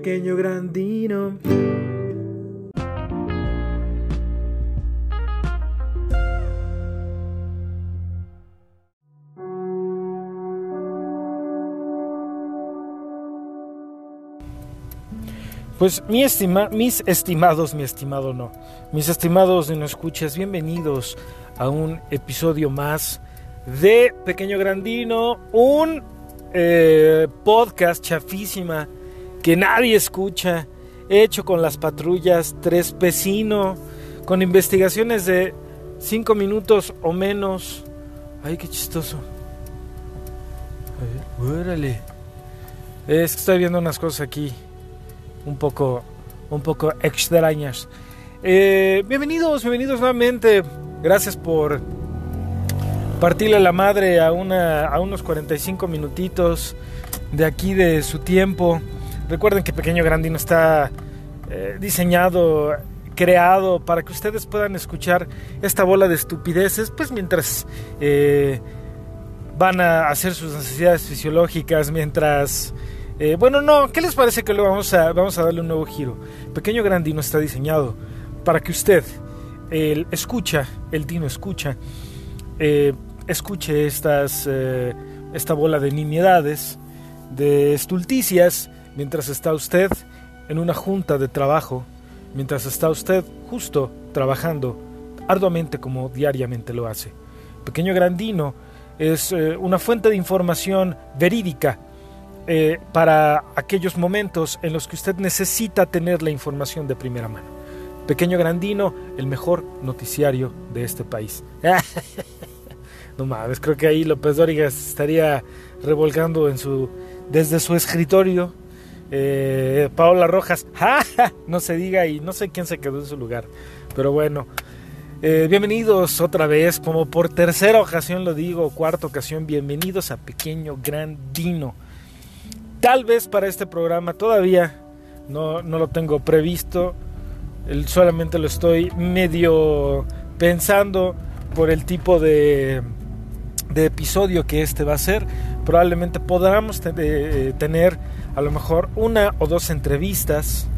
pequeño grandino. Pues mi estima, mis estimados, mi estimado no, mis estimados de no escuchas, bienvenidos a un episodio más de Pequeño Grandino, un eh, podcast chafísima que nadie escucha, hecho con las patrullas Tres Pesino, con investigaciones de cinco minutos o menos. Ay, qué chistoso. Órale. Es que estoy viendo unas cosas aquí un poco, un poco extrañas. Eh, bienvenidos, bienvenidos nuevamente. Gracias por partirle la madre a, una, a unos 45 minutitos de aquí de su tiempo. Recuerden que Pequeño Grandino está eh, diseñado, creado para que ustedes puedan escuchar esta bola de estupideces, pues mientras eh, van a hacer sus necesidades fisiológicas, mientras... Eh, bueno, no, ¿qué les parece que lo vamos a, vamos a darle un nuevo giro? Pequeño Grandino está diseñado para que usted, el escucha, el Dino escucha, escuche estas, esta bola de nimiedades, de estulticias, mientras está usted en una junta de trabajo, mientras está usted justo trabajando arduamente como diariamente lo hace. Pequeño Grandino es eh, una fuente de información verídica eh, para aquellos momentos en los que usted necesita tener la información de primera mano. Pequeño Grandino, el mejor noticiario de este país. No mames, creo que ahí López Dóriga estaría revolcando en su, desde su escritorio. Eh, Paola Rojas, ¡ja, no se diga y no sé quién se quedó en su lugar. Pero bueno, eh, bienvenidos otra vez, como por tercera ocasión lo digo, cuarta ocasión, bienvenidos a Pequeño Gran Dino. Tal vez para este programa todavía no, no lo tengo previsto, solamente lo estoy medio pensando por el tipo de de episodio que este va a ser. Probablemente podamos eh, tener a lo mejor una o dos entrevistas.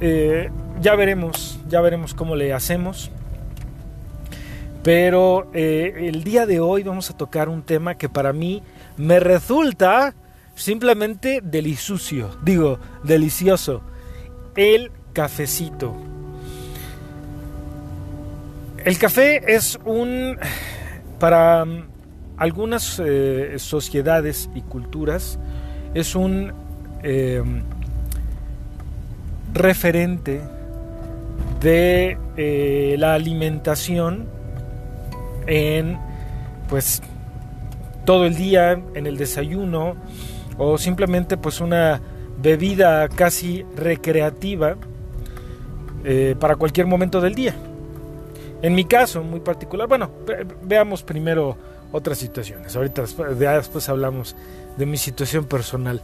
Eh, ya veremos, ya veremos cómo le hacemos. Pero eh, el día de hoy vamos a tocar un tema que para mí me resulta simplemente delicioso. Digo, delicioso. El cafecito. El café es un para algunas eh, sociedades y culturas es un em, referente de eh, la alimentación en pues todo el día en el desayuno o simplemente pues una bebida casi recreativa eh, para cualquier momento del día en mi caso muy particular, bueno, veamos primero otras situaciones. Ahorita después hablamos de mi situación personal.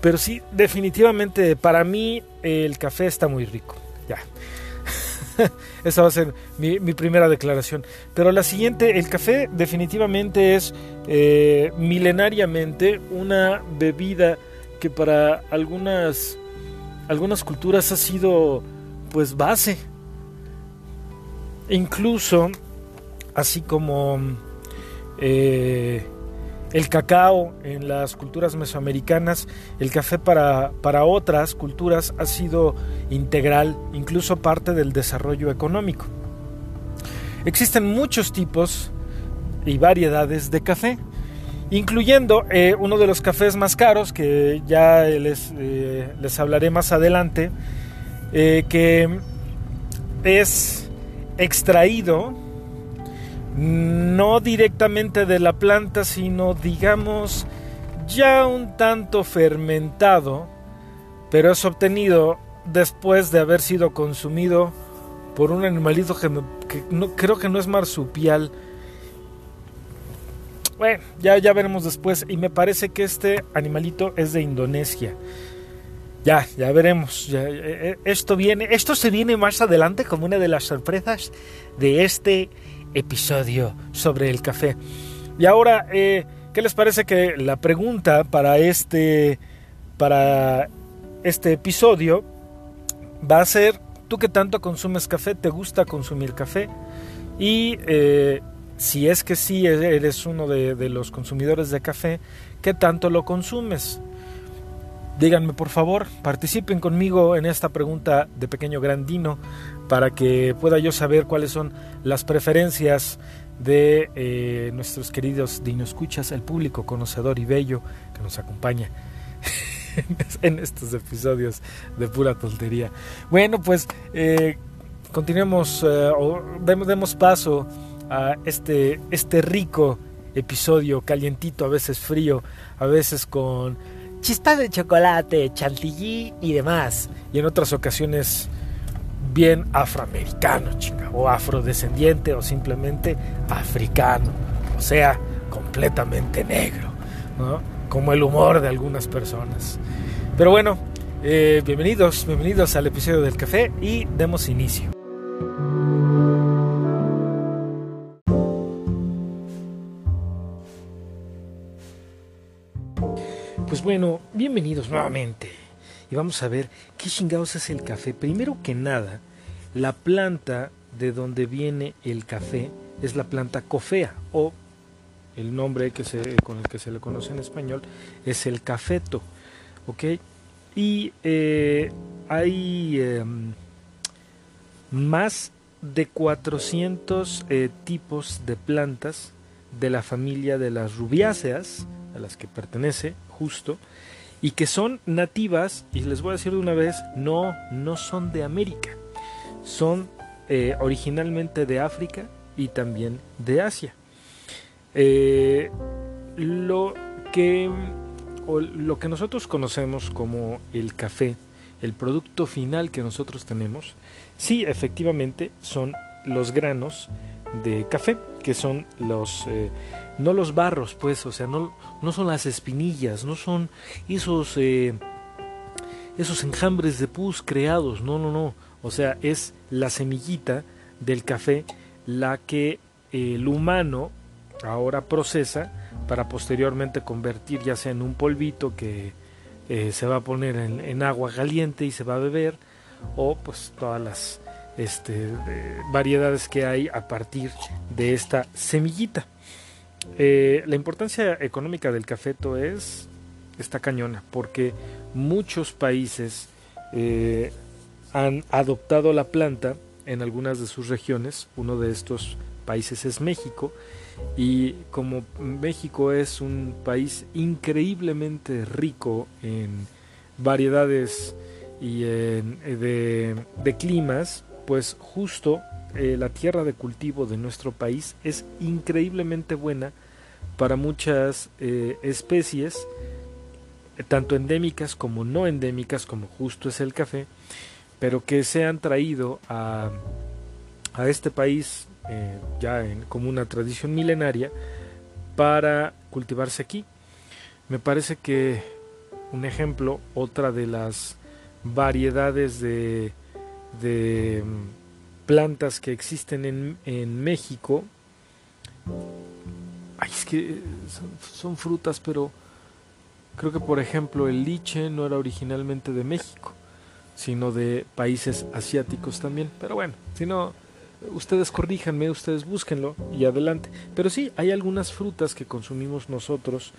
Pero sí, definitivamente para mí el café está muy rico. Ya. Esa va a ser mi, primera declaración. Pero la siguiente, el café definitivamente es eh, milenariamente una bebida que para algunas, algunas culturas ha sido pues base Incluso, así como eh, el cacao en las culturas mesoamericanas, el café para, para otras culturas ha sido integral, incluso parte del desarrollo económico. Existen muchos tipos y variedades de café, incluyendo eh, uno de los cafés más caros que ya les, eh, les hablaré más adelante, que es extraído no directamente de la planta, sino digamos ya un tanto fermentado, pero es obtenido después de haber sido consumido por un animalito que, no, creo que no es marsupial. Bueno, ya, ya veremos después. Y me parece que este animalito es de Indonesia. Ya, ya veremos. Eh, eh, esto viene, esto se viene más adelante como una de las sorpresas de este episodio sobre el café. Y ahora, eh, ¿qué les parece que la pregunta para este, para este episodio va a ser tú que tanto consumes café, te gusta consumir café y eh, si es que sí eres uno de, de, los consumidores de café, ¿qué tanto lo consumes? Díganme por favor, participen conmigo en esta pregunta de pequeño grandino para que pueda yo saber cuáles son las preferencias de eh, nuestros queridos escuchas el público conocedor y bello que nos acompaña en estos episodios de pura tontería. Bueno, pues eh, continuemos, eh, o demos, paso a este, este rico episodio, calientito, a veces frío, a veces con chispas de chocolate, chantilly y demás. Y en otras ocasiones bien afroamericano, chinga, o afrodescendiente o simplemente africano, o sea, completamente negro, como el humor de algunas personas. Pero bueno, eh, bienvenidos, bienvenidos al episodio del café y demos inicio. Pues bueno, bienvenidos nuevamente. Y vamos a ver qué chingados es el café. Primero que nada, la planta de donde viene el café es la planta cofea o el nombre que se, con el que se le conoce en español es el cafeto. ¿Ok? Y eh, hay em, más de 400 eh, tipos de plantas de la familia de las rubiáceas, a las que pertenece justo, y que son nativas, y les voy a decir de una vez, no, no son de América, son eh, originalmente de África y también de Asia. Eh, lo, que, lo que nosotros conocemos como el café, el producto final que nosotros tenemos, sí, efectivamente son los granos de café, que son los, eh, no los barros, pues, o sea, no, no son las espinillas, no son esos, eh, esos enjambres de pus creados, no, no, no, o sea, es la semillita del café la que el humano ahora procesa para posteriormente convertir ya sea en un polvito que eh, se va a poner en, agua caliente y se va a beber o pues todas las este, variedades que hay a partir de esta semillita. Eh, la importancia económica del cafeto es esta cañona, porque muchos países eh, han adoptado la planta en algunas de sus regiones. Uno de estos países es México. Y como México es un país increíblemente rico en variedades y en, de, de climas, pues justo eh, la tierra de cultivo de nuestro país es increíblemente buena para muchas eh, especies, tanto endémicas como no endémicas, como justo es el café, pero que se han traído a, a este país eh, ya en, como una tradición milenaria para cultivarse aquí. Me parece que un ejemplo, otra de las variedades de plantas que existen en, en México. Ay, es que son, frutas, pero creo que por ejemplo el liche no era originalmente de México, sino de países asiáticos también. Pero bueno, si no, ustedes corríjanme, ustedes búsquenlo y adelante. Pero sí, hay algunas frutas que consumimos nosotros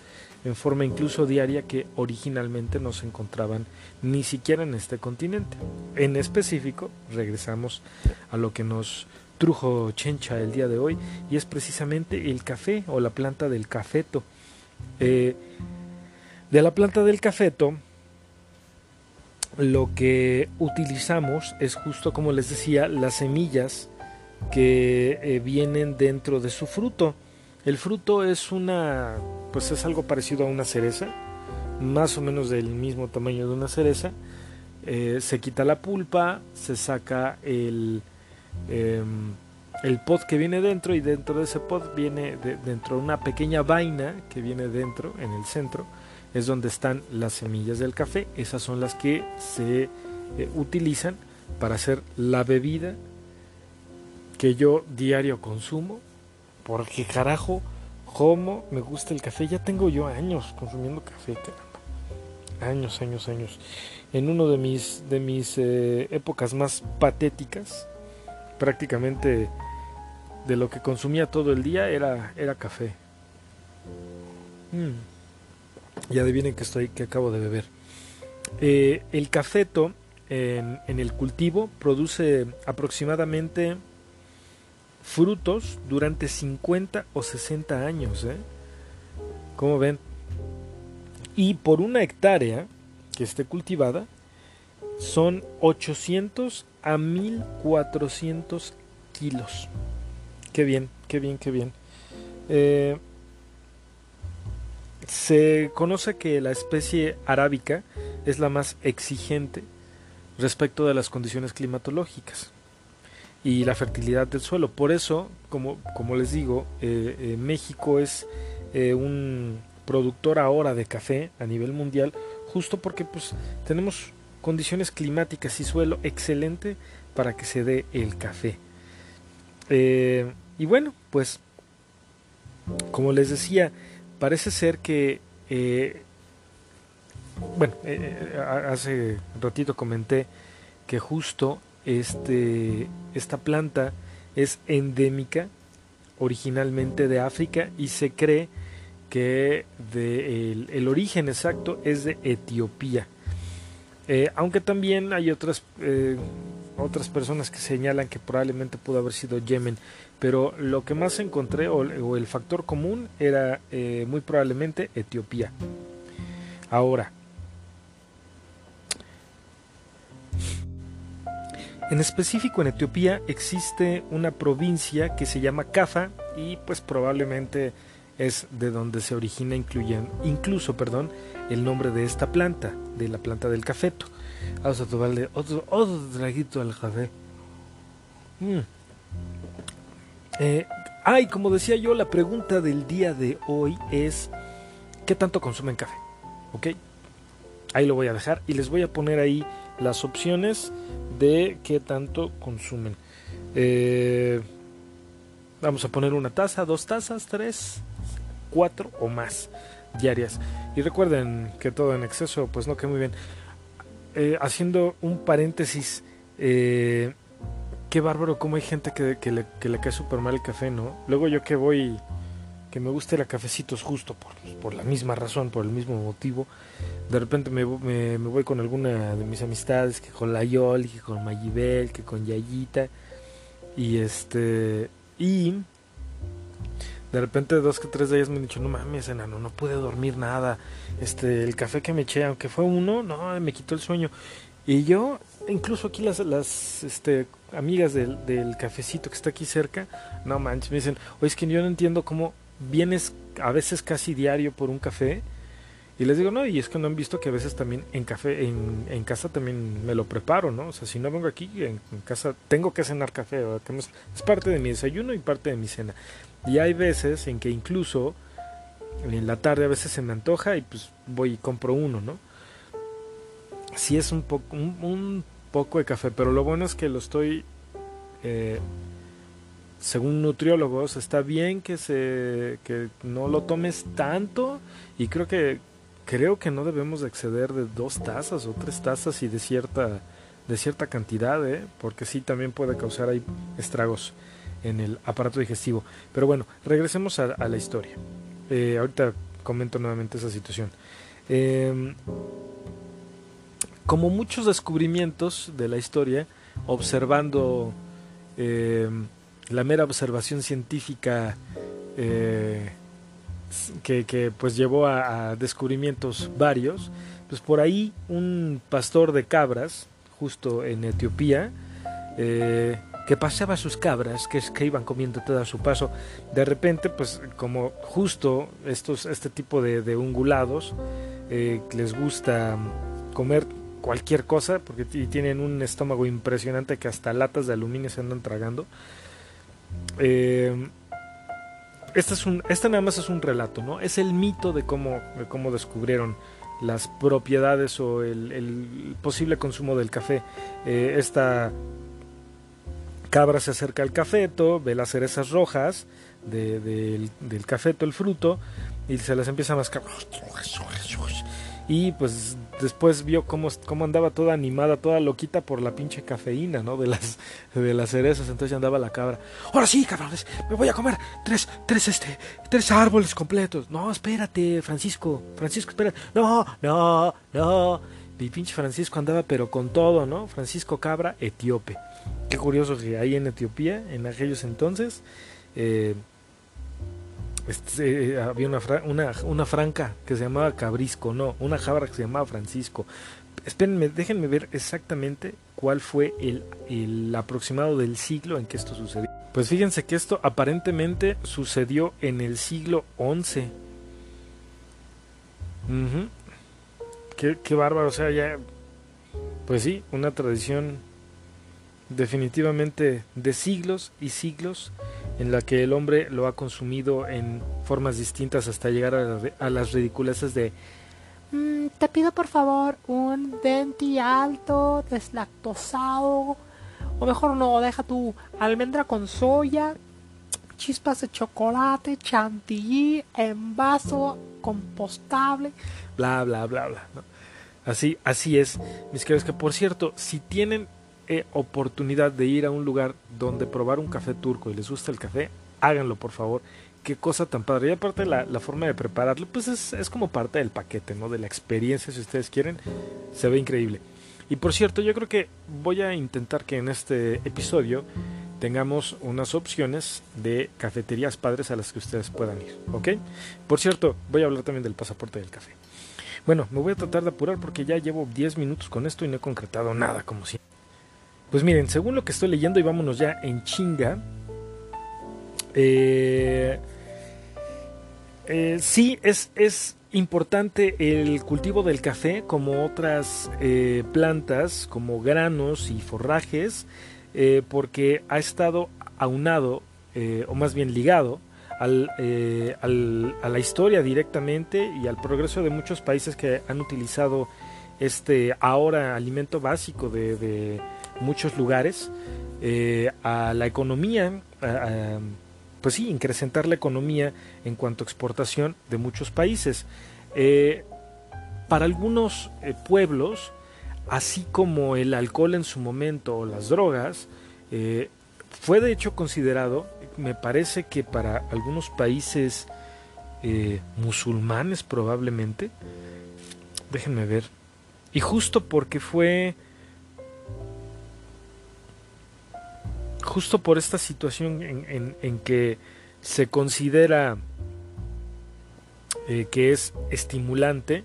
en forma incluso diaria que originalmente no se encontraban ni siquiera en este continente. En específico, regresamos a lo que nos trujo Chencha el día de hoy y es precisamente el café o la planta del cafeto. Eh, de la planta del cafeto, lo que utilizamos es justo como les decía, las semillas que eh, vienen dentro de su fruto. El fruto es una, pues es algo parecido a una cereza, más o menos del mismo tamaño de una cereza. Eh, se quita la pulpa, se saca el, em, el pod que viene dentro y dentro de ese pod viene dentro de una pequeña vaina que viene dentro, en el centro, es donde están las semillas del café. Esas son las que se eh, utilizan para hacer la bebida que yo diario consumo porque carajo, cómo me gusta el café. Ya tengo yo años consumiendo café, caramba. años, años, años, en uno de mis, de mis eh, épocas más patéticas, prácticamente de lo que consumía todo el día era, era café. Mm. Y adivinen que estoy, que acabo de beber. Eh, el cafeto en, en, el cultivo produce aproximadamente frutos durante 50 o 60 años. ¿eh? Como ven? Y por una hectárea que esté cultivada, son 800 a 1400 kilos. Qué bien, qué bien, qué bien. Eh, se conoce que la especie arábica es la más exigente respecto de las condiciones climatológicas y la fertilidad del suelo. Por eso, como, como les digo, eh, eh, México es un productor ahora de café a nivel mundial, justo porque pues tenemos condiciones climáticas y suelo excelente para que se dé el café. y bueno, pues como les decía, parece ser que, eh, bueno, eh, eh, hace ratito comenté que justo este, esta planta es endémica originalmente de África y se cree que el, origen exacto es de Etiopía. aunque también hay otras, otras personas que señalan que probablemente pudo haber sido Yemen pero lo que más encontré o, el factor común era eh, muy probablemente Etiopía. Ahora, en específico en Etiopía existe una provincia que se llama Cafa y pues probablemente es de donde se origina incluso perdón, el nombre de esta planta, de la planta del cafeto. Vamos a tomarle otro, otro traguito al café. Mm. Eh, ay, como decía yo, la pregunta del día de hoy es, ¿qué tanto consumen café? ¿Ok? Ahí lo voy a dejar y les voy a poner ahí las opciones de qué tanto consumen. Eh, vamos a poner una taza, dos tazas, tres, cuatro o más diarias. Y recuerden que todo en exceso pues no queda muy bien. Eh, haciendo un paréntesis, eh, qué bárbaro cómo hay gente que, que, le, que le cae súper mal el café, ¿no? Luego yo que voy, que me gusta ir a cafecitos justo por, por la misma razón, por el mismo motivo, de repente me, me, voy con alguna de mis amistades, que con la Yol, que con Mayibel, que con Yayita, y este, y de repente dos que tres de ellas me han dicho, no mames, enano, no pude dormir nada, este, el café que me eché, aunque fue uno, no, me quitó el sueño, y yo, incluso aquí las, las este, amigas del, cafecito que está aquí cerca, no manches, me dicen, oye, es que yo no entiendo cómo vienes a veces casi diario por un café. Y les digo, no, y es que no han visto que a veces también en café, en, casa también me lo preparo, ¿no? O sea, si no vengo aquí, en, casa tengo que cenar café, es, es parte de mi desayuno y parte de mi cena. Y hay veces en que incluso en la tarde a veces se me antoja y pues voy y compro uno, ¿no? sí es un poco, un, poco de café, pero lo bueno es que lo estoy, eh, según nutriólogos, está bien que se, que no lo tomes tanto y creo que, creo que no debemos exceder de dos tazas o tres tazas y de cierta, de cierta cantidad, ¿eh? porque sí también puede causar ahí estragos en el aparato digestivo. Pero bueno, regresemos a, la historia. Eh, ahorita comento nuevamente esa situación. Eh, como muchos descubrimientos de la historia, observando eh, la mera observación científica eh, que, pues llevó a, descubrimientos varios, pues por ahí un pastor de cabras, justo en Etiopía, eh, que pasaba sus cabras, que, que iban comiendo todo a su paso, de repente, pues como justo estos, este tipo de, de ungulados les gusta comer cualquier cosa, porque tienen un estómago impresionante que hasta latas de aluminio se andan tragando. Eh, este, es un, nada más es un relato, ¿no? Es el mito de cómo, cómo descubrieron las propiedades o el, posible consumo del café. Eh, esta cabra se acerca al cafeto, ve las cerezas rojas del, del cafeto, el fruto, y se las empieza a mascar y pues después vio cómo, cómo andaba toda animada, toda loquita por la pinche cafeína, ¿no? De las, de las cerezas, entonces andaba la cabra. Ahora sí, cabrones, me voy a comer tres, tres, este, tres árboles completos. No, espérate, Francisco, Francisco, espérate. No, no, no. Mi pinche Francisco andaba pero con todo, ¿no? Francisco Cabra, etíope. Qué curioso que ahí en Etiopía, en aquellos entonces, eh, este, eh, había una, una, una, franca que se llamaba Cabrisco, no, una jabra que se llamaba Francisco. Espérenme, déjenme ver exactamente cuál fue el, el aproximado del siglo en que esto sucedió. Pues fíjense que esto aparentemente sucedió en el siglo XI. qué, qué bárbaro, o sea, ya... Pues sí, una tradición definitivamente de siglos y siglos en la que el hombre lo ha consumido en formas distintas hasta llegar a, las ridiculeces de mm, te pido por favor un denti alto, deslactosado, o mejor no, deja tu almendra con soya, chispas de chocolate, chantilly, en vaso, compostable, bla bla bla bla. Así, así es, mis queridos, que por cierto, si tienen oportunidad de ir a un lugar donde probar un café turco y les gusta el café, háganlo por favor. Qué cosa tan padre. Y aparte la, forma de prepararlo, pues es, es, como parte del paquete, ¿no? De la experiencia, si ustedes quieren. Se ve increíble. Y por cierto, yo creo que voy a intentar que en este episodio tengamos unas opciones de cafeterías padres a las que ustedes puedan ir, ¿ok? Por cierto, voy a hablar también del pasaporte del café. Bueno, me voy a tratar de apurar porque ya llevo 10 minutos con esto y no he concretado nada, como siempre. Pues miren, según lo que estoy leyendo, y vámonos ya en chinga. Eh, eh, sí, es, es, importante el cultivo del café como otras eh, plantas, como granos y forrajes, porque ha estado aunado, o más bien ligado, al, a la historia directamente y al progreso de muchos países que han utilizado este ahora alimento básico de muchos lugares, eh, a la economía, pues sí, incrementar la economía en cuanto a exportación de muchos países. Eh, para algunos eh, pueblos, así como el alcohol en su momento o las drogas, fue de hecho considerado, me parece que para algunos países musulmanes probablemente, déjenme ver, y justo porque fue justo por esta situación en, que se considera eh, que es estimulante,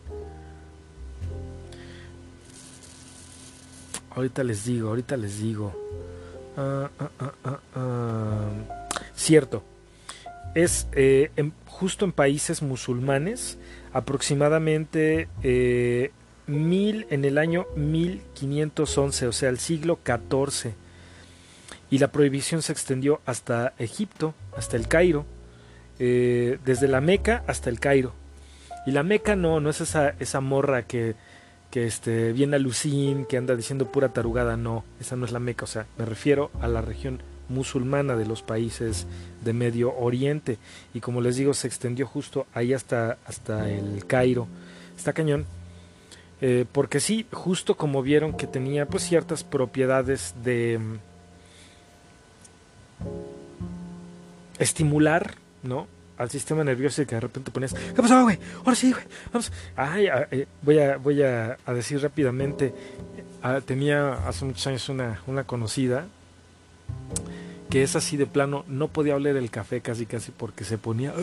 ahorita les digo, ahorita les digo, ah, ah, ah, cierto, es eh, justo en países musulmanes, aproximadamente eh, mil en el año 1511, o sea, el siglo XIV y la prohibición se extendió hasta Egipto, hasta el Cairo, eh, desde la Meca hasta el Cairo. Y la Meca no, no es esa, esa morra que, que este, viene a Lucín, que anda diciendo pura tarugada, no, esa no es la Meca, o sea, me refiero a la región musulmana de los países de Medio Oriente. Y como les digo se extendió justo ahí hasta, hasta el Cairo, está cañón, eh, porque sí, justo como vieron que tenía pues ciertas propiedades de estimular, ¿no? Al sistema nervioso y que de repente ponías, ¿qué pasó, güey? Ahora sí, güey, vamos. Eh, voy a, voy a, decir rápidamente, ah, tenía hace muchos años una, una conocida que es así de plano, no podía oler el café casi casi porque se ponía...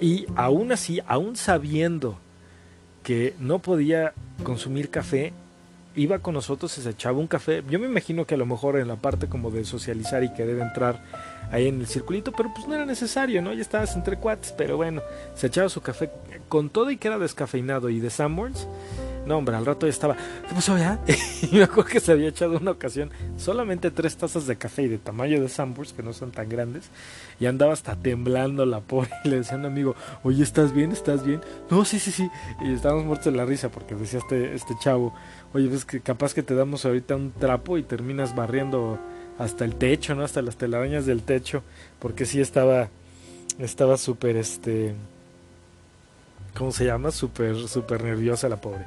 y aún así, aún sabiendo que no podía consumir café, iba con nosotros se echaba un café. Yo me imagino que a lo mejor en la parte como de socializar y querer entrar ahí en el circulito, pero pues no era necesario, ¿no? Ya estabas entre cuates, pero bueno, se echaba su café con todo y que era descafeinado y de Sanborns. No, hombre, al rato ya estaba, ¿qué pasó ya? y me acuerdo que se había echado una ocasión solamente tres tazas de café y de tamaño de Sanborns, que no son tan grandes, y andaba hasta temblando la pobre. Y le decía a un amigo, oye, ¿estás bien? ¿Estás bien? No, sí, sí, sí. Y estábamos muertos de la risa porque decía este, este chavo, oye, ves que capaz que te damos ahorita un trapo y terminas barriendo hasta el techo, ¿no? Hasta las telarañas del techo, porque sí estaba estaba súper este ¿cómo se llama? Súper, nerviosa la pobre.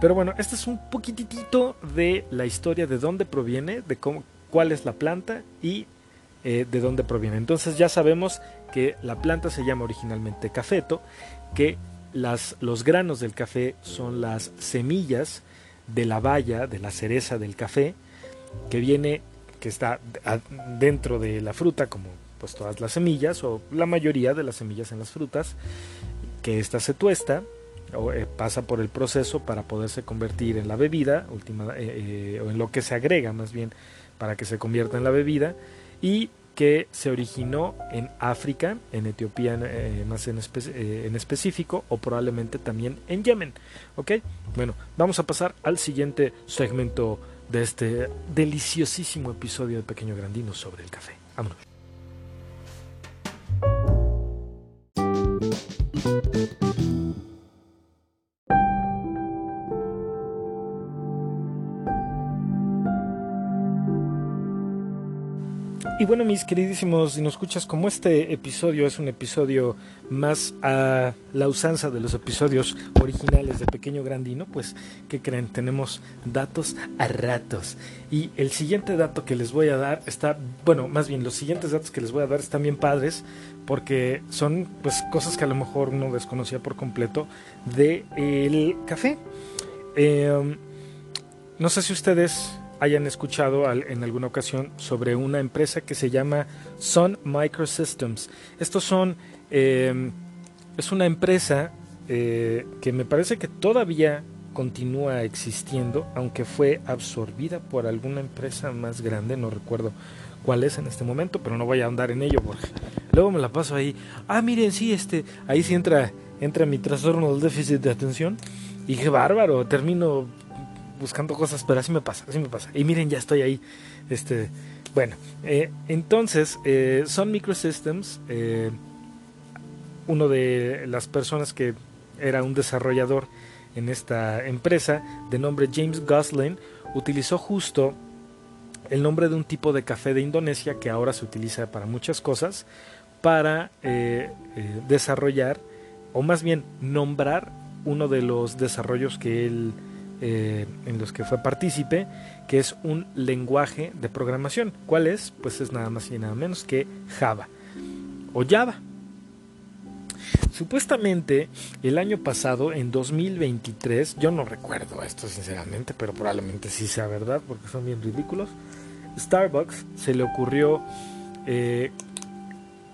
Pero bueno, este es un poquitito de la historia de dónde proviene, de cómo, cuál es la planta y eh, de dónde proviene. Entonces ya sabemos que la planta se llama originalmente cafeto, que las, los granos del café son las semillas de la valla, de la cereza del café, que viene, que está dentro de la fruta, como pues todas las semillas, o la mayoría de las semillas en las frutas, que ésta se tuesta, o eh, pasa por el proceso para poderse convertir en la bebida, última, eh, o en lo que se agrega más bien para que se convierta en la bebida, y que se originó en África, en Etiopía eh, más en, eh, en, específico, o probablemente también en Yemen. ¿Ok? Bueno, vamos a pasar al siguiente segmento de este deliciosísimo episodio de Pequeño Grandino sobre el café. Vámonos. Thank you. Y bueno, mis queridísimos, si nos escuchas, como este episodio es un episodio más a la usanza de los episodios originales de Pequeño Grandino, pues, ¿qué creen? Tenemos datos a ratos. Y el siguiente dato que les voy a dar está, bueno, más bien los siguientes datos que les voy a dar están bien padres, porque son pues cosas que a lo mejor uno desconocía por completo de el café. Em, no sé si ustedes hayan escuchado en alguna ocasión sobre una empresa que se llama Sun Microsystems. Estos son, em, es una empresa eh, que me parece que todavía continúa existiendo, aunque fue absorbida por alguna empresa más grande, no recuerdo cuál es en este momento, pero no voy a andar en ello porque luego me la paso ahí. Ah, miren, sí, este, ahí sí entra, entra mi trastorno del déficit de atención. Y qué bárbaro, termino buscando cosas, pero así me pasa, así me pasa. Y miren, ya estoy ahí. Este, bueno, eh, entonces, eh, Son Microsystems, eh, uno de las personas que era un desarrollador en esta empresa, de nombre James Goslin, utilizó justo el nombre de un tipo de café de Indonesia que ahora se utiliza para muchas cosas, para desarrollar, o más bien nombrar uno de los desarrollos que él eh, en los que fue partícipe, que es un lenguaje de programación. ¿Cuál es? Pues es nada más y nada menos que Java o Java. Supuestamente el año pasado, en 2023, yo no recuerdo esto sinceramente, pero probablemente sí sea verdad porque son bien ridículos. Starbucks se le ocurrió eh,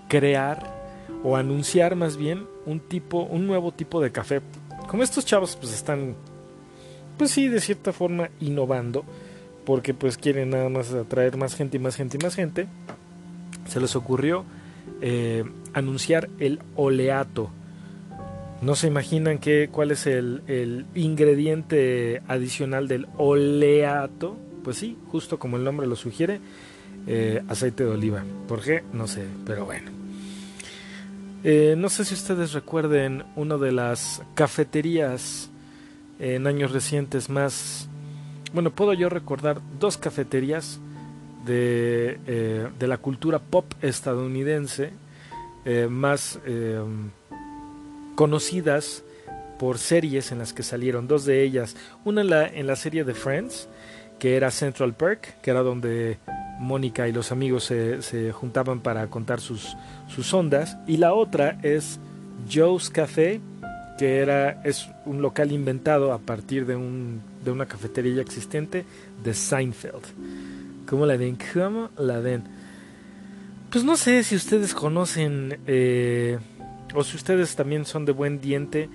crear o anunciar más bien un tipo, un nuevo tipo de café. Como estos chavos pues están pues sí, de cierta forma innovando, porque pues quieren nada más atraer más gente y más gente y más gente, se les ocurrió eh, anunciar el oleato. No se imaginan qué, cuál es el, ingrediente adicional del oleato. Pues sí, justo como el nombre lo sugiere, eh, aceite de oliva. ¿Por qué? No sé, pero bueno. Eh, no sé si ustedes recuerden una de las cafeterías en años recientes más... Bueno, puedo yo recordar dos cafeterías de, eh, de la cultura pop estadounidense eh, más eh, conocidas por series en las que salieron, dos de ellas, una en la, en la serie de Friends, que era Central Park, que era donde Mónica y los amigos se, se juntaban para contar sus, sus ondas, y la otra es Joe's Café, que era es un local inventado a partir de, un, de una cafetería existente de Seinfeld. ¿Cómo la ven? ¿Cómo la ven? Pues no sé si ustedes conocen eh, o si ustedes también son de buen diente.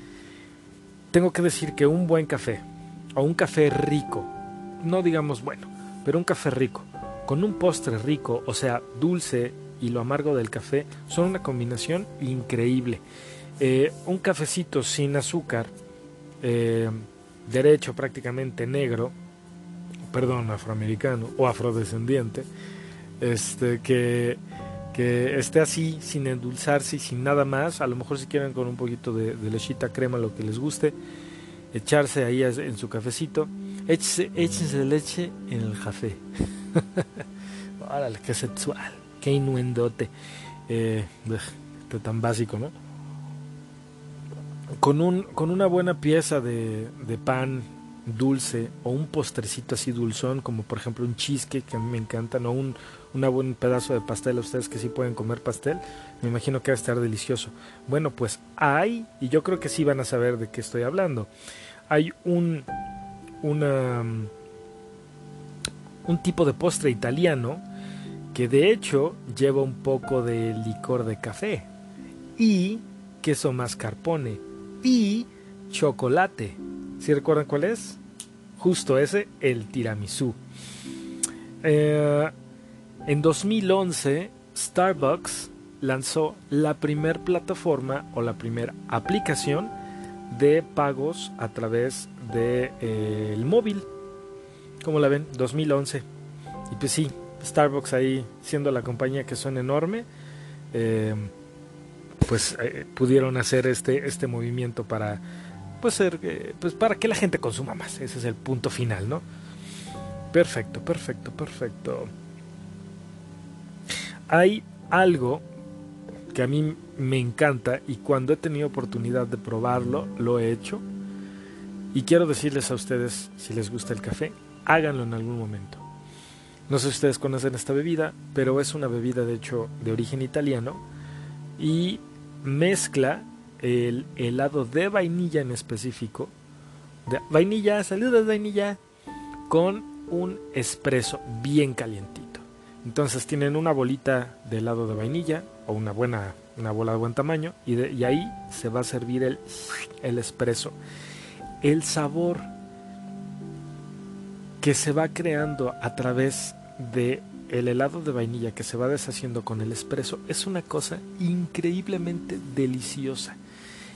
Tengo que decir que un buen café o un café rico, no digamos bueno, pero un café rico, con un postre rico, o sea, dulce y lo amargo del café, son una combinación increíble. Eh, un cafecito sin azúcar, eh, derecho prácticamente negro, perdón, afroamericano o afrodescendiente, este, que, que esté así, sin endulzarse y sin nada más, a lo mejor si quieren con un poquito de, lechita crema, lo que les guste, echarse ahí en su cafecito, échense, échense leche en el café. Órale, qué sexual, qué inuendote, eh, tan básico, ¿no? Con, un, con una buena pieza de, de pan dulce o un postrecito así dulzón, como por ejemplo un cheesecake que a mí me encanta, o un buen pedazo de pastel a ustedes que sí pueden comer pastel, me imagino que va a estar delicioso. Bueno, pues hay, y yo creo que sí van a saber de qué estoy hablando, hay un, una, un tipo de postre italiano que de hecho lleva un poco de licor de café y queso mascarpone y chocolate. ¿Sí recuerdan cuál es? Justo ese, el tiramisú. Eh, en 2011, Starbucks lanzó la primer plataforma o la primera aplicación de pagos a través del de, eh, móvil. ¿Cómo la ven? 2011. Y pues sí, Starbucks ahí siendo la compañía que son enorme, eh, pues eh, pudieron hacer este, este movimiento para, pues, ser, pues para que la gente consuma más. Ese es el punto final, ¿no? Perfecto, perfecto, perfecto hay algo que a mí me encanta y cuando he tenido oportunidad de probarlo, lo he hecho. Y quiero decirles a ustedes, si les gusta el café, háganlo en algún momento. No sé si ustedes conocen esta bebida, pero es una bebida de hecho de origen italiano y mezcla el helado de vainilla en específico, de vainilla, saludos vainilla, con un espresso bien calientito. Entonces tienen una bolita de helado de vainilla o una buena una bola de buen tamaño y, y ahí se va a servir el, el espresso. El sabor que se va creando a través de el helado de vainilla que se va deshaciendo con el espresso es una cosa increíblemente deliciosa.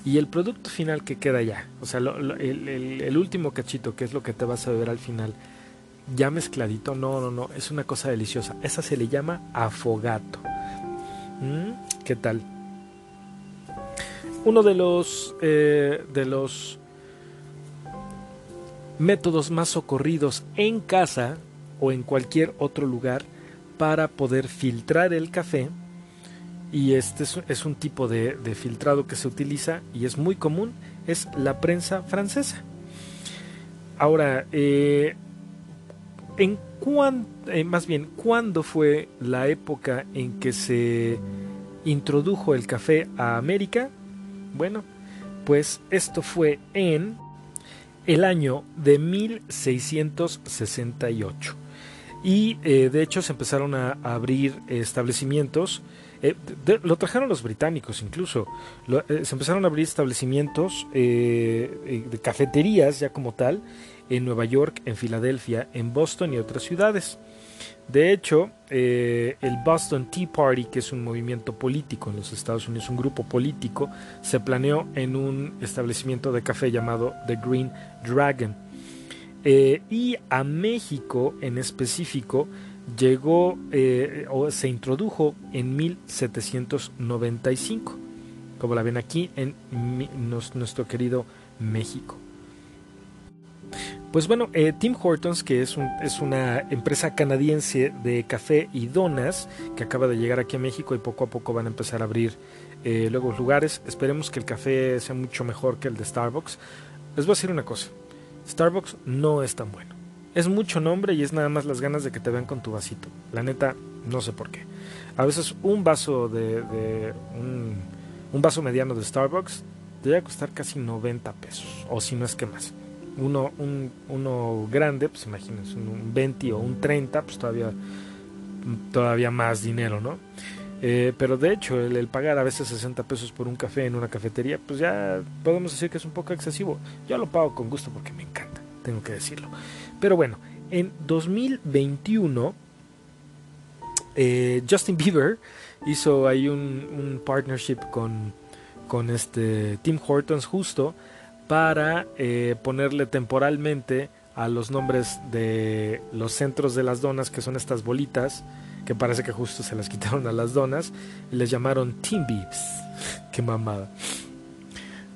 Y el producto final que queda ya, o sea, el, último cachito, que es lo que te vas a beber al final, ya mezcladito, no, no, no, es una cosa deliciosa. Esa se le llama afogato. ¿Mm? ¿Qué tal? Uno de los, eh, de los métodos más socorridos en casa o en cualquier otro lugar para poder filtrar el café y este es, un tipo de, filtrado que se utiliza y es muy común, es la prensa francesa. Ahora, eh, en eh, más bien, ¿cuándo fue la época en que se introdujo el café a América? Bueno, pues esto fue en el año de 1668. Y eh, de hecho se empezaron a, abrir establecimientos, eh, lo trajeron los británicos incluso, se empezaron a abrir establecimientos de cafeterías ya como tal, en Nueva York, en Filadelfia, en Boston y otras ciudades. De hecho, eh, el Boston Tea Party, que es un movimiento político en los Estados Unidos, un grupo político, se planeó en un establecimiento de café llamado The Green Dragon. Eh, y a México en específico llegó eh, o se introdujo en 1795, como la ven aquí en nuestro querido México. Pues bueno, eh, Tim Hortons, que es, una empresa canadiense de café y donas, que acaba de llegar aquí a México y poco a poco van a empezar a abrir eh, luego lugares. Esperemos que el café sea mucho mejor que el de Starbucks. Les voy a decir una cosa, Starbucks no es tan bueno. Es mucho nombre y es nada más las ganas de que te vean con tu vasito. La neta, no sé por qué. A veces un vaso de, un, vaso mediano de Starbucks debe costar casi 90 pesos, o si no es que más uno, un, uno grande, pues imagínense, un 20 o un 30, pues todavía, todavía más dinero, ¿no? Eh, pero de hecho, el, pagar a veces 60 pesos por un café en una cafetería, pues ya podemos decir que es un poco excesivo. Yo lo pago con gusto porque me encanta, tengo que decirlo. Pero bueno, en 2021, eh, Justin Bieber hizo ahí un, un partnership con, con este Tim Hortons justo para eh, ponerle temporalmente a los nombres de los centros de las donas, que son estas bolitas, que parece que justo se las quitaron a las donas, y les llamaron Team Beeps. Qué mamada.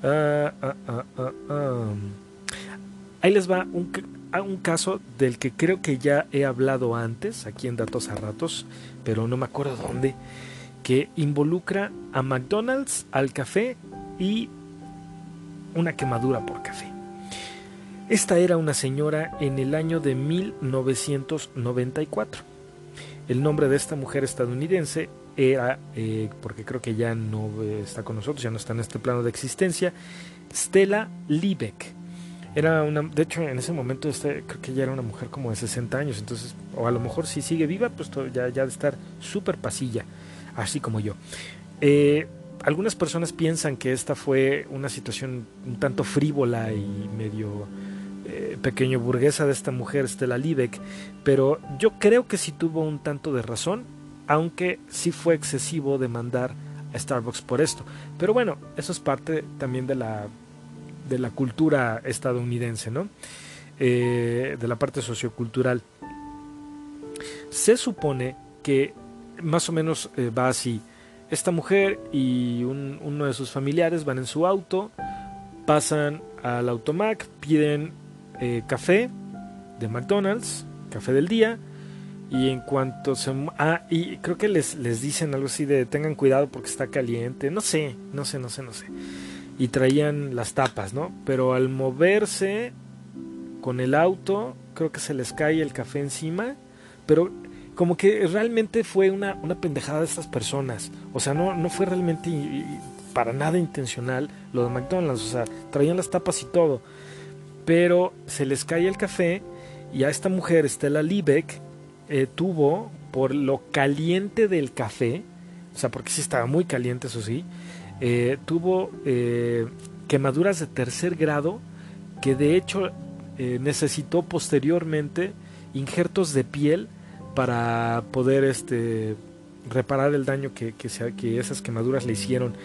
Ah, ah, ah, Ahí les va un, un caso del que creo que ya he hablado antes, aquí en Datos a Ratos, pero no me acuerdo dónde, que involucra a McDonald's, al café y una quemadura por café. Esta era una señora en el año de 1994. El nombre de esta mujer estadounidense era, eh, porque creo que ya no está con nosotros, ya no está en este plano de existencia, Stella Liebeck. Era una, de hecho, en ese momento este, creo que ya era una mujer como de 60 años, entonces, o a lo mejor si sigue viva, pues ya, ya de estar súper pasilla, así como yo. Eh, algunas personas piensan que esta fue una situación un tanto frívola y medio eh, pequeño burguesa de esta mujer, Stella Liebeck, pero yo creo que sí tuvo un tanto de razón, aunque sí fue excesivo demandar a Starbucks por esto. Pero bueno, eso es parte también de la de la cultura estadounidense, ¿no? Eh, de la parte sociocultural. Se supone que más o menos eh, va así. Esta mujer y uno de sus familiares van en su auto, pasan al automac, piden eh, café de McDonald's, café del día, y en cuanto se... Ah, y creo que les, les dicen algo así de tengan cuidado porque está caliente, no sé, no sé, no sé, no sé y traían las tapas, ¿no? Pero al moverse con el auto, creo que se les cae el café encima, pero como que realmente fue una, una pendejada de estas personas. O sea, no, no fue realmente para nada intencional lo de McDonald's. O sea, traían las tapas y todo. Pero se les cae el café y a esta mujer, Stella Liebeck, eh, tuvo, por lo caliente del café, o sea, porque sí estaba muy caliente, eso sí, eh, tuvo eh, quemaduras de tercer grado que de hecho necesitó posteriormente injertos de piel para poder este, reparar el daño que, que, esas quemaduras le hicieron.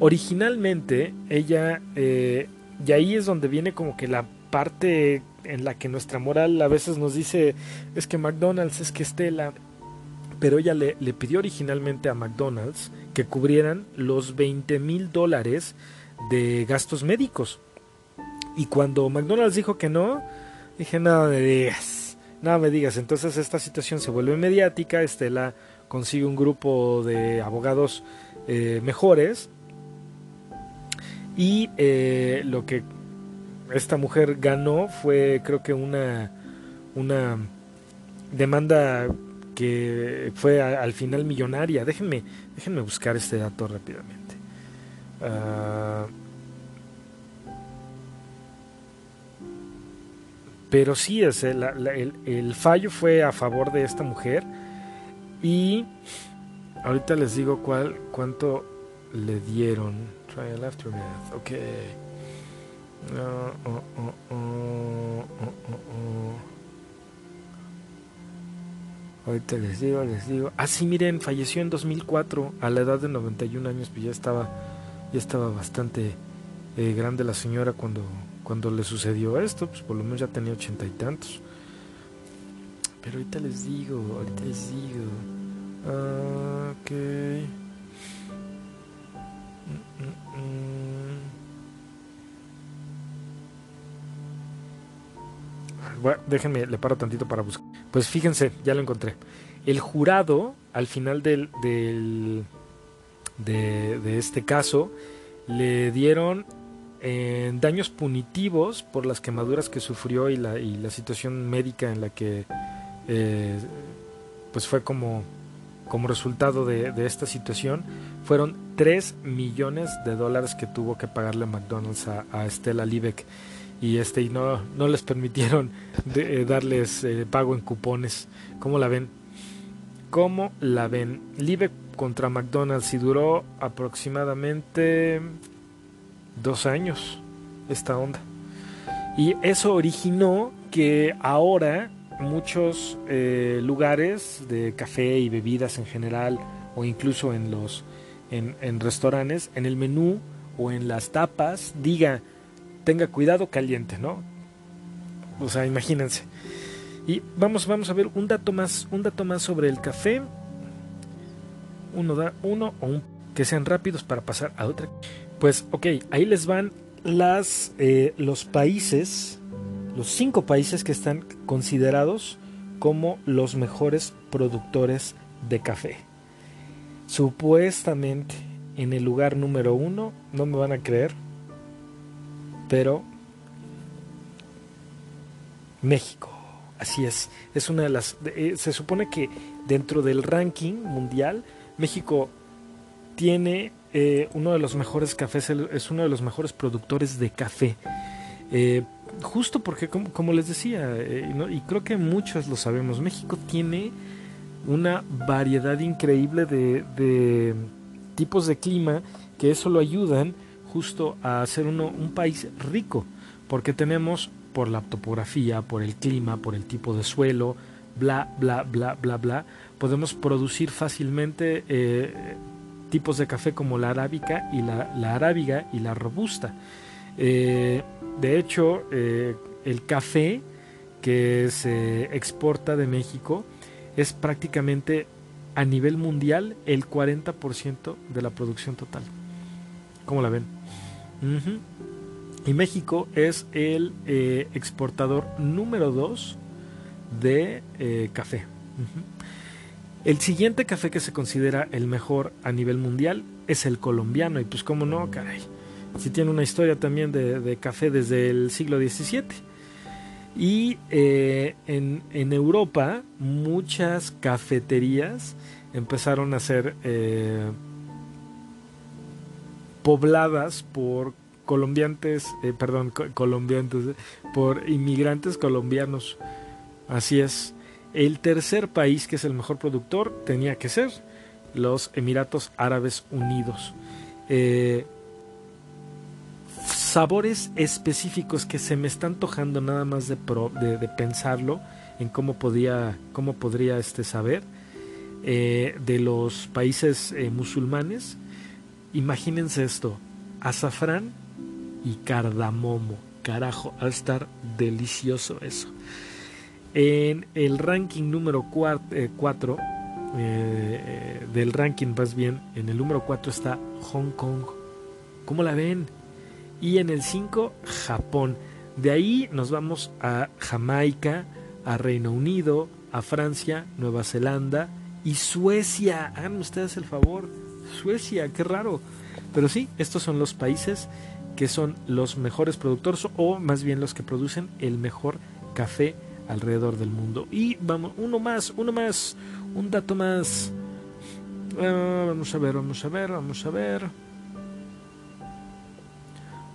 Originalmente ella, y ahí es donde viene como que la parte en la que nuestra moral a veces nos dice es que McDonald's, es que Estela, pero ella le, pidió originalmente a McDonald's que cubrieran los 20 mil dólares de gastos médicos. Y cuando McDonald's dijo que no, dije, nada me digas, nada me digas. Entonces esta situación se vuelve mediática, Estela consigue un grupo de abogados eh, mejores y eh, lo que esta mujer ganó fue creo que una, una demanda que fue al final millonaria. Déjenme, déjenme buscar este dato rápidamente. Ah, pero sí, es el, el, fallo fue a favor de esta mujer y ahorita les digo cuál, cuánto le dieron. Trial aftermath. Ahorita les digo, les digo. Ah, sí, miren, falleció en 2004 a la edad de 91 años, pues ya estaba, ya estaba bastante eh, grande la señora cuando, cuando le sucedió esto, pues por lo menos ya tenía ochenta y tantos. Pero ahorita les digo, ahorita les digo. Ah, ok. Mm, mm, mm. Déjenme, le paro tantito para buscar. Pues fíjense, ya lo encontré. El jurado, al final del, del de, este caso, le dieron eh, daños punitivos por las quemaduras que sufrió y la, y la situación médica en la que eh, pues fue como, como resultado de, esta situación. Fueron 3 millones de dólares que tuvo que pagarle McDonald's a, a Stella Liebeck y este y no, no les permitieron de, eh, darles eh, pago en cupones. ¿Cómo la ven? ¿Cómo la ven? Live contra McDonald's y duró aproximadamente dos años esta onda. Y eso originó que ahora muchos eh, lugares de café y bebidas en general o incluso en los en, en restaurantes en el menú o en las tapas diga tenga cuidado caliente, ¿no? O sea, imagínense. Y vamos, vamos a ver un dato más, un dato más sobre el café. Uno da uno o un que sean rápidos para pasar a otra. Pues, ok, ahí les van las eh, los países, los cinco países que están considerados como los mejores productores de café. Supuestamente en el lugar número uno, no me van a creer, pero México, así es, es una de las, eh, se supone que dentro del ranking mundial, México tiene eh, uno de los mejores cafés, es uno de los mejores productores de café. Eh, justo porque, como, les decía, y creo que muchos lo sabemos, México tiene una variedad increíble de, de tipos de clima que eso lo ayudan justo a ser uno, un país rico, porque tenemos por la topografía, por el clima, por el tipo de suelo, bla, bla, bla, bla, bla, podemos producir fácilmente eh, tipos de café como la arábica y la, la arábiga y la robusta. Eh, de hecho, eh, el café que se exporta de México es prácticamente a nivel mundial el 40% de la producción total. ¿Cómo la ven? Y México es el eh, exportador número 2 de eh, café. El siguiente café que se considera el mejor a nivel mundial es el colombiano. Y pues cómo no, caray. Si tiene una historia también de, café desde el siglo XVII. Y eh, en, en, Europa muchas cafeterías empezaron a ser pobladas por colombiantes, eh, perdón, colombiantes, eh, por inmigrantes colombianos. Así es. El tercer país que es el mejor productor tenía que ser los Emiratos Árabes Unidos. Eh, sabores específicos que se me están tojando nada más de, de, pensarlo en cómo podía cómo podría este saber de los países musulmanes imagínense esto azafrán y cardamomo. Carajo, va a estar delicioso eso. En el ranking número 4 eh, eh, del ranking, más bien, en el número 4 está Hong Kong. ¿Cómo la ven? Y en el 5, Japón. De ahí nos vamos a Jamaica, a Reino Unido, a Francia, Nueva Zelanda y Suecia. Hagan ustedes el favor. Suecia, qué raro. Pero sí, estos son los países que son los mejores productores o más bien los que producen el mejor café alrededor del mundo. Y vamos, uno más, uno más, un dato más. Ah, vamos a ver, vamos a ver, vamos a ver.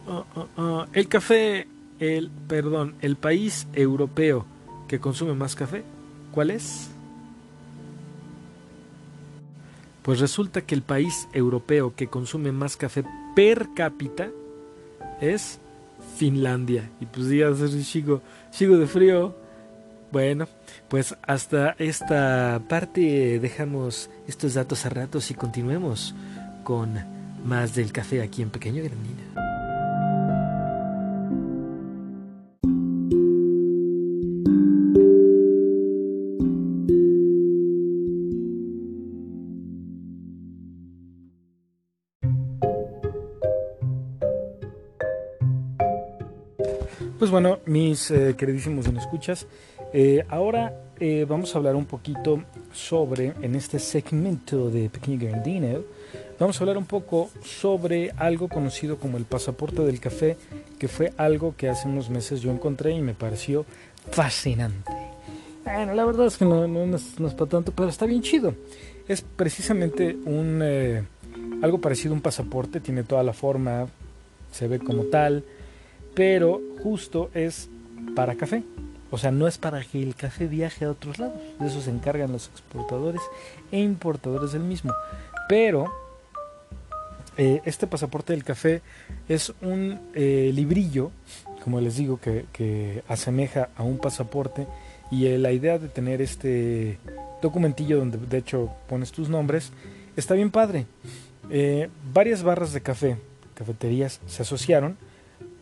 Ah, ah, el café, el, perdón, el país europeo que consume más café, ¿cuál es? Pues resulta que el país europeo que consume más café per cápita es Finlandia. Y pues ya sigo, sigo de frío. Bueno, pues hasta esta parte dejamos estos datos a ratos y continuemos con más del café aquí en Pequeño Granina. Bueno, mis eh, queridísimos escuchas, eh, ahora eh, vamos a hablar un poquito sobre, en este segmento de Pequeño Grandino, vamos a hablar un poco sobre algo conocido como el pasaporte del café, que fue algo que hace unos meses yo encontré y me pareció fascinante. Bueno, la verdad es que no, no, es, para tanto, pero está bien chido. Es precisamente un algo parecido a un pasaporte, tiene toda la forma, se ve como tal pero justo es para café. O sea, no es para que el café viaje a otros lados. De eso se encargan los exportadores e importadores del mismo. Pero eh, este pasaporte del café es un eh, librillo, como les digo, que, asemeja a un pasaporte. Y eh, la idea de tener este documentillo donde de hecho pones tus nombres está bien padre. varias barras de café, cafeterías, se asociaron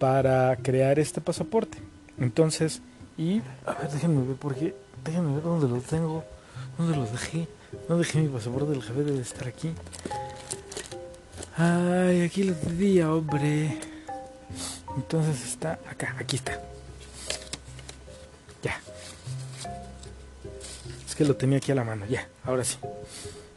para crear este pasaporte. Entonces, y a ver, déjenme ver porque déjenme ver dónde lo tengo, dónde lo dejé. No dejé mi pasaporte del jefe, debe estar aquí. Ay, aquí lo tenía, hombre. Entonces está acá, aquí está. Ya. Es que lo tenía aquí a la mano, ya, ahora sí.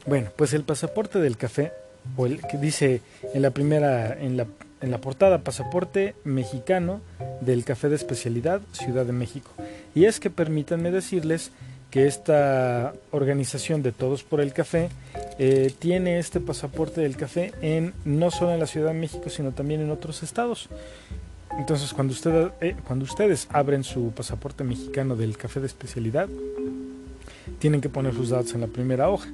Bueno, pues el pasaporte del café, o el que dice en la primera, en la en la portada, pasaporte mexicano del café de especialidad Ciudad de México. Y es que permítanme decirles que esta organización de Todos por el Café eh, tiene este pasaporte del café en no solo en la Ciudad de México, sino también en otros estados. Entonces, cuando, usted, eh, cuando ustedes abren su pasaporte mexicano del café de especialidad, tienen que poner sus datos en la primera hoja.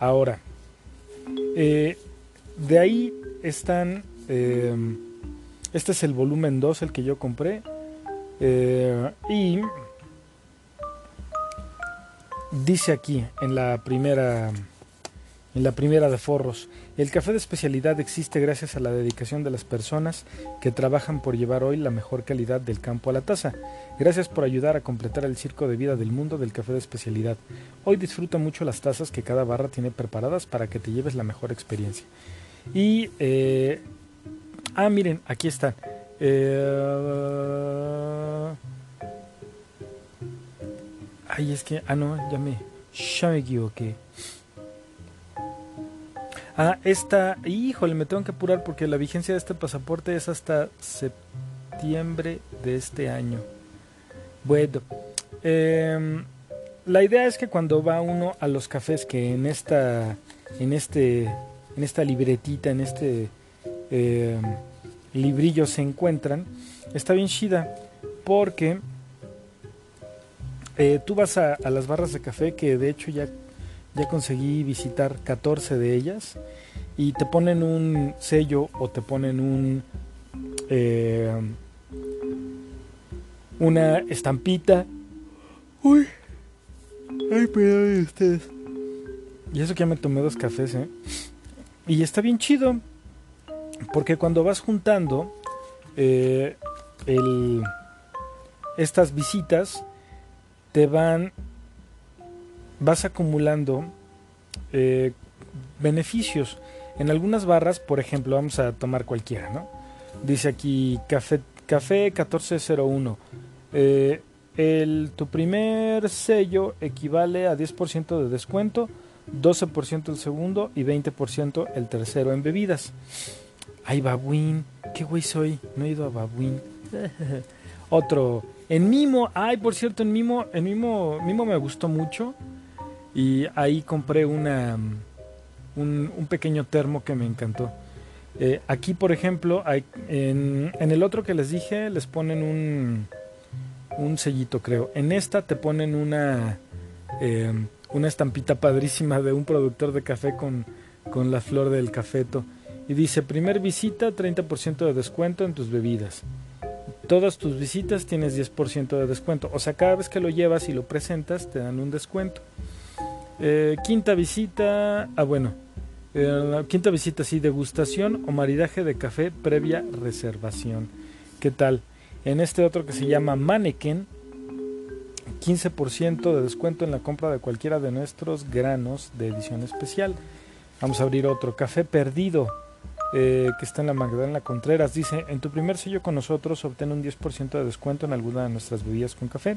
Ahora, eh, de ahí están, este es el volumen 2, el que yo compré, y dice aquí en la primera en la primera de forros, el café de especialidad existe gracias a la dedicación de las personas que trabajan por llevar hoy la mejor calidad del campo a la taza. Gracias por ayudar a completar el circo de vida del mundo del café de especialidad. Hoy disfruta mucho las tazas que cada barra tiene preparadas para que te lleves la mejor experiencia. Y, eh, ah, miren, aquí están. Eh, Ay, es que. Ah, no, ya me. Ya me equivoqué. Ah, esta. Híjole, me tengo que apurar porque la vigencia de este pasaporte es hasta septiembre de este año. Bueno. Em, la idea es que cuando va uno a los cafés que en esta. En este. En esta libretita, en este. Em, librillo se encuentran. Está bien chida. Porque eh, tú vas a, las barras de café, que de hecho ya, ya conseguí visitar 14 de ellas, y te ponen un sello o te ponen un... Eh, una estampita. Uy. Ay, perdón ustedes. Y eso que ya me tomé dos cafés, ¿eh? Y está bien chido. Porque cuando vas juntando eh, estas visitas, te van, vas acumulando eh, beneficios. En algunas barras, por ejemplo, vamos a tomar cualquiera, ¿no? Dice aquí café, café 1401. Eh, el, tu primer sello equivale a 10% de descuento, 12% el segundo y 20% el tercero en bebidas. Ay, Babuín, qué güey soy, no he ido a Babuín. Otro, en Mimo, ay, por cierto, en Mimo, en Mimo, Mimo me gustó mucho. Y ahí compré una, un, pequeño termo que me encantó. Eh, aquí, por ejemplo, hay, en, el otro que les dije, les ponen un, un sellito, creo. En esta te ponen una, eh, una estampita padrísima de un productor de café con, con la flor del cafeto. Y dice, primer visita, 30% de descuento en tus bebidas todas tus visitas tienes 10% de descuento. O sea, cada vez que lo llevas y lo presentas, te dan un descuento. Eh, quinta visita, ah bueno, eh, quinta visita sí, degustación o maridaje de café previa reservación. ¿Qué tal? En este otro que se llama Mannequin, 15% de descuento en la compra de cualquiera de nuestros granos de edición especial. Vamos a abrir otro, café perdido, eh, que está en la Magdalena Contreras. Dice, en tu primer sello con nosotros obtén un 10% de descuento en alguna de nuestras bebidas con café.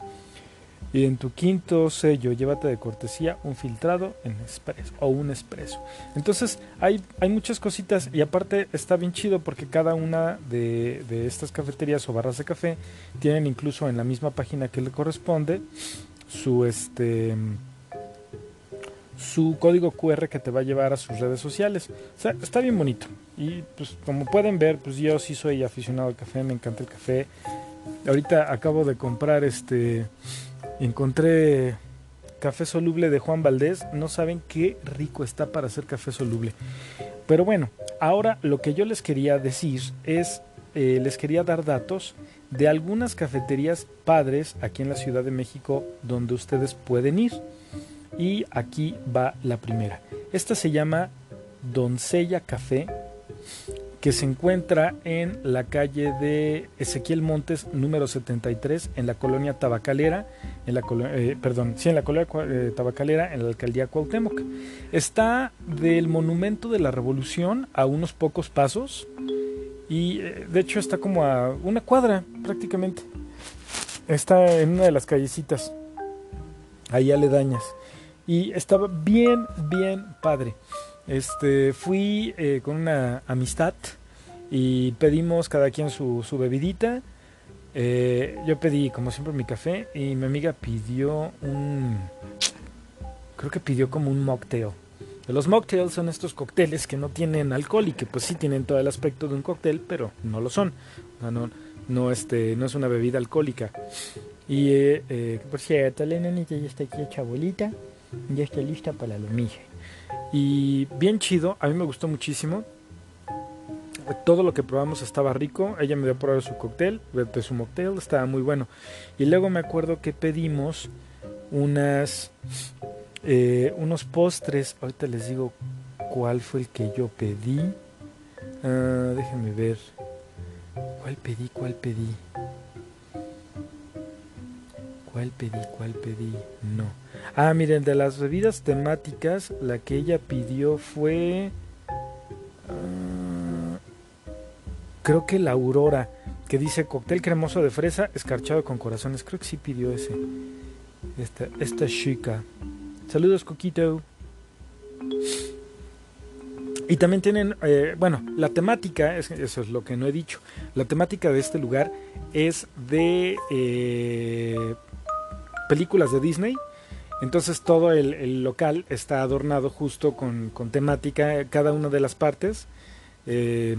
Y en tu quinto sello, llévate de cortesía un filtrado en expreso o un expreso. Entonces, hay, hay muchas cositas y aparte está bien chido porque cada una de, de estas cafeterías o barras de café tienen incluso en la misma página que le corresponde su este su código QR que te va a llevar a sus redes sociales. O sea, está bien bonito. Y pues como pueden ver, pues yo sí soy aficionado al café, me encanta el café. Ahorita acabo de comprar este encontré café soluble de Juan Valdés. No saben qué rico está para hacer café soluble. Pero bueno, ahora lo que yo les quería decir es, eh, les quería dar datos de algunas cafeterías padres aquí en la Ciudad de México donde ustedes pueden ir. Y aquí va la primera. Esta se llama Doncella Café, que se encuentra en la calle de Ezequiel Montes número 73 en la colonia Tabacalera, en la eh, perdón, sí, en la colonia eh, Tabacalera en la alcaldía Cuauhtémoc. Está del Monumento de la Revolución a unos pocos pasos y eh, de hecho está como a una cuadra prácticamente. Está en una de las callecitas ahí aledañas y estaba bien, bien padre. Este, fui eh, con una amistad y pedimos cada quien su, su bebidita. Eh, yo pedí, como siempre, mi café y mi amiga pidió un... Creo que pidió como un mocktail. Los mocktails son estos cócteles que no tienen alcohol y que pues sí tienen todo el aspecto de un cóctel, pero no lo son. no, no, este, no es una bebida alcohólica. Y eh, eh, por cierto, la ya está aquí hecha bolita, ya está lista para la lomilla. Y bien chido, a mí me gustó muchísimo. Todo lo que probamos estaba rico. Ella me dio a probar su cóctel, de su mocktail, estaba muy bueno. Y luego me acuerdo que pedimos unas eh, unos postres. Ahorita les digo cuál fue el que yo pedí. Ah, déjenme ver. ¿Cuál pedí? ¿Cuál pedí? ¿Cuál pedí? ¿Cuál pedí? No. Ah, miren, de las bebidas temáticas, la que ella pidió fue... Ah, creo que la Aurora, que dice cóctel cremoso de fresa escarchado con corazones. Creo que sí pidió ese. Esta, esta chica. Saludos, Coquito. Y también tienen, eh, bueno, la temática, eso es lo que no he dicho, la temática de este lugar es de eh, películas de Disney. Entonces todo el, local está adornado justo con, temática, cada una de las partes, eh,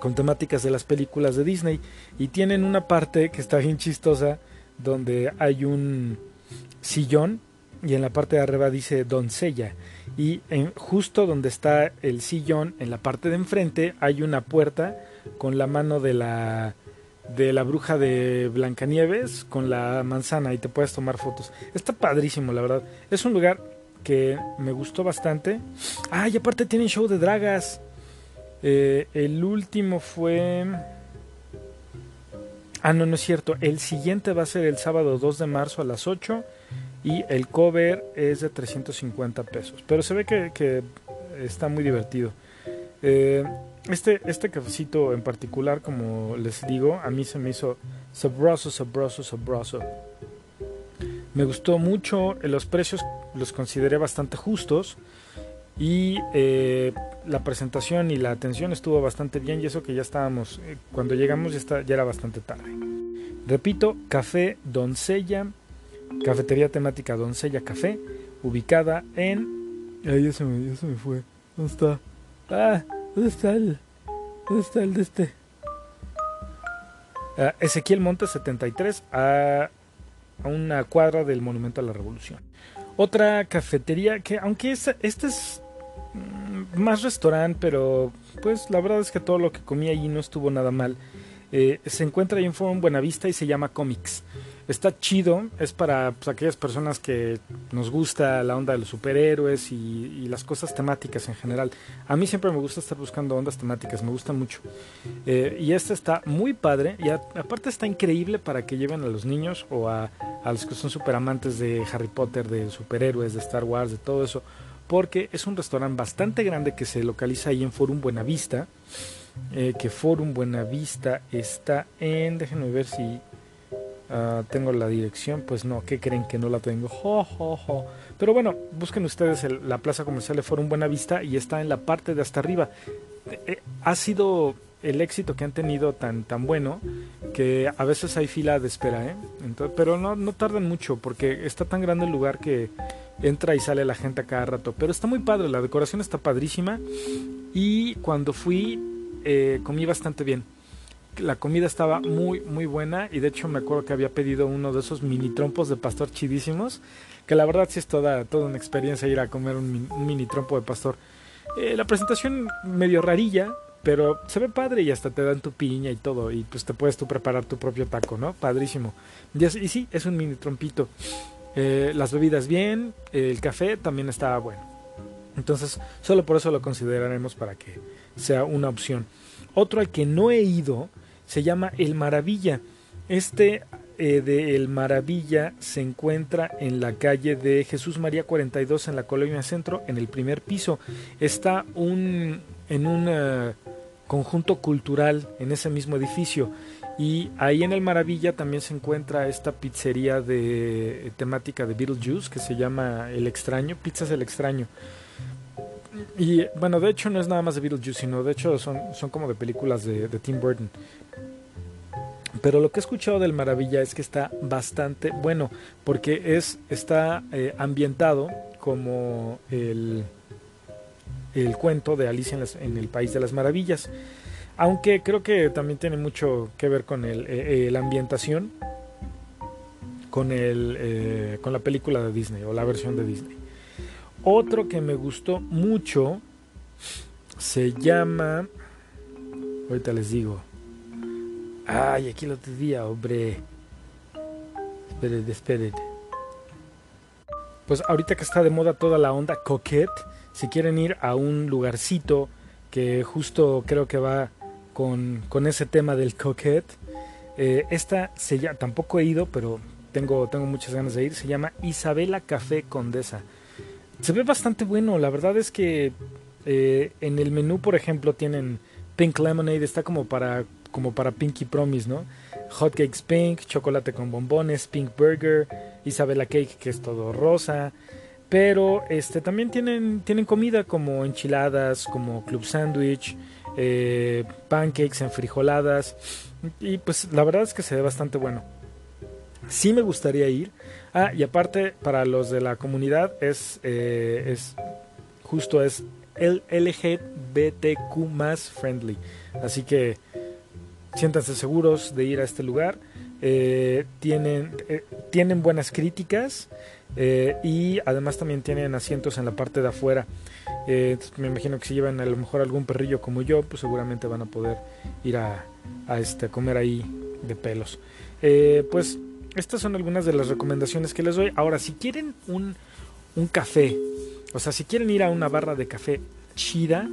con temáticas de las películas de Disney. Y tienen una parte que está bien chistosa, donde hay un sillón y en la parte de arriba dice doncella y en, justo donde está el sillón en la parte de enfrente hay una puerta con la mano de la de la bruja de Blancanieves con la manzana y te puedes tomar fotos. Está padrísimo, la verdad. Es un lugar que me gustó bastante. Ah, y aparte tienen show de dragas. Eh, el último fue... Ah, no, no es cierto. El siguiente va a ser el sábado 2 de marzo a las 8 y el cover es de 350 pesos. Pero se ve que, está muy divertido. Eh, este, este cafecito en particular, como les digo, a mí se me hizo sabroso, sabroso, sabroso. Me gustó mucho, eh, los precios los consideré bastante justos y eh, la presentación y la atención estuvo bastante bien y eso que ya estábamos, cuando llegamos ya, está, ya era bastante tarde. Repito, Café Doncella Cafetería temática Doncella Café, ubicada en... Ay, ya se me, ya se me fue. ¿Dónde está? Ah, ¿dónde está el... ¿Dónde está el de este? Uh, Ezequiel Montes 73 a, a una cuadra del Monumento a la Revolución. Otra cafetería que, aunque esta, este es mm, más restaurante, pero pues la verdad es que todo lo que comí allí no estuvo nada mal. Eh, se encuentra ahí en Forum Buenavista y se llama Comics está chido, es para pues, aquellas personas que nos gusta la onda de los superhéroes y, las cosas temáticas en general. A mí siempre me gusta estar buscando ondas temáticas, me gusta mucho. Eh, y este está muy padre y aparte está increíble para que lleven a los niños o a, los que son super amantes de Harry Potter, de superhéroes, de Star Wars, de todo eso, porque es un restaurante bastante grande que se localiza ahí en Forum Buenavista. Eh, que Forum Buenavista está en, déjenme ver si Ah, tengo la dirección, pues no, ¿qué creen que no la tengo? Pero bueno, busquen ustedes la plaza comercial de Forum Buena Vista y está en la parte de hasta arriba. Eh, ha sido el éxito que han tenido tan tan bueno que a veces hay fila de espera, ¿eh? pero no, no tardan mucho porque está tan grande el lugar que entra y sale la gente a cada rato. Pero está muy padre, la decoración está padrísima y cuando fui eh, comí bastante bien la comida estaba muy, muy buena y de hecho me acuerdo que había pedido uno de esos mini trompos de pastor chidísimos, que la verdad sí es toda, toda una experiencia ir a comer un, mini trompo de pastor. Eh, la presentación medio rarilla, pero se ve padre y hasta te dan tu piña y todo y pues te puedes tú preparar tu propio taco, ¿no? Padrísimo. Y, y sí, es un mini trompito. Eh, las bebidas bien, el café también estaba bueno. Entonces, solo por eso lo consideraremos para que sea una opción. Otro al que no he ido se llama El Maravilla. Este eh, de El Maravilla se encuentra en la calle de Jesús María 42 en la Colonia Centro, en el primer piso. Está un, en un eh, conjunto cultural en ese mismo edificio. Y ahí en el Maravilla también se encuentra esta pizzería de eh, temática de Beetlejuice que se llama El Extraño, Pizzas El Extraño. Y bueno, de hecho no es nada más de Beetlejuice, sino de hecho son, son como de películas de, de Tim Burton. Pero lo que he escuchado del Maravilla es que está bastante bueno, porque es, está eh, ambientado como el, el cuento de Alicia en, el País de las Maravillas. Aunque creo que también tiene mucho que ver con el, eh, eh, la ambientación, con, el, eh, con la película de Disney o la versión de Disney. Otro que me gustó mucho se llama... Ahorita les digo. Ay, aquí lo tenía, hombre. Esperen, esperen. Pues ahorita que está de moda toda la onda coquette, si quieren ir a un lugarcito que justo creo que va con, con ese tema del coquette, eh, esta se llama, tampoco he ido, pero tengo, tengo muchas ganas de ir, se llama Isabela Café Condesa. Se ve bastante bueno, la verdad es que eh, en el menú, por ejemplo, tienen Pink Lemonade, está como para, como para Pinky Promise, ¿no? Hot Cakes Pink, chocolate con bombones, Pink Burger, Isabela Cake, que es todo rosa. Pero este también tienen, tienen comida como enchiladas, como club sandwich, eh, pancakes enfrijoladas. Y pues la verdad es que se ve bastante bueno. Sí me gustaría ir. Ah, y aparte, para los de la comunidad, es, eh, es justo es el LGBTQ más friendly. Así que siéntanse seguros de ir a este lugar. Eh, tienen, eh, tienen buenas críticas y además también tienen asientos en la parte de afuera. Me imagino que si llevan a lo mejor algún perrillo como yo, pues seguramente van a poder ir a, a este, comer ahí de pelos. Pues estas son algunas de las recomendaciones que les doy. Ahora, si quieren un, un café, o sea, si quieren ir a una barra de café chida,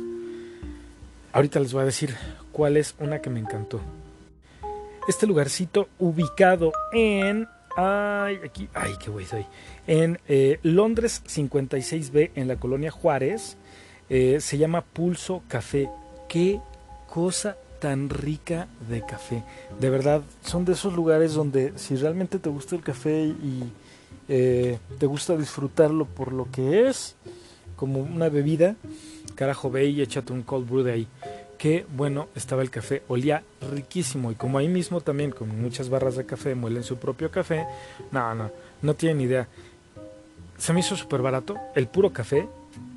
ahorita les voy a decir cuál es una que me encantó. Este lugarcito ubicado en. Ay, aquí. Ay, qué güey soy. En eh, Londres 56B, en la colonia Juárez. eh, se llama Pulso Café. Qué cosa tan rica de café. De verdad, son de esos lugares donde si realmente te gusta el café y eh, te gusta disfrutarlo por lo que es, como una bebida, carajo, ve y échate un cold brew de ahí. Qué bueno estaba el café, olía riquísimo y como ahí mismo también con muchas barras de café muelen su propio café, no, no, no tienen idea. Se me hizo súper barato, el puro café,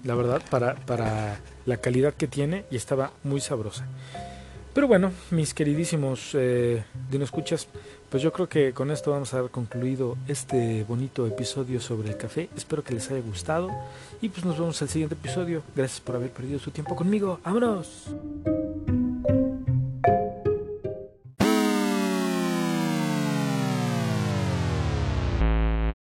la verdad, para, para la calidad que tiene y estaba muy sabrosa. Pero bueno, mis queridísimos eh, Dino Escuchas, pues yo creo que con esto vamos a haber concluido este bonito episodio sobre el café. Espero que les haya gustado y pues nos vemos al siguiente episodio. Gracias por haber perdido su tiempo conmigo. ¡Vámonos!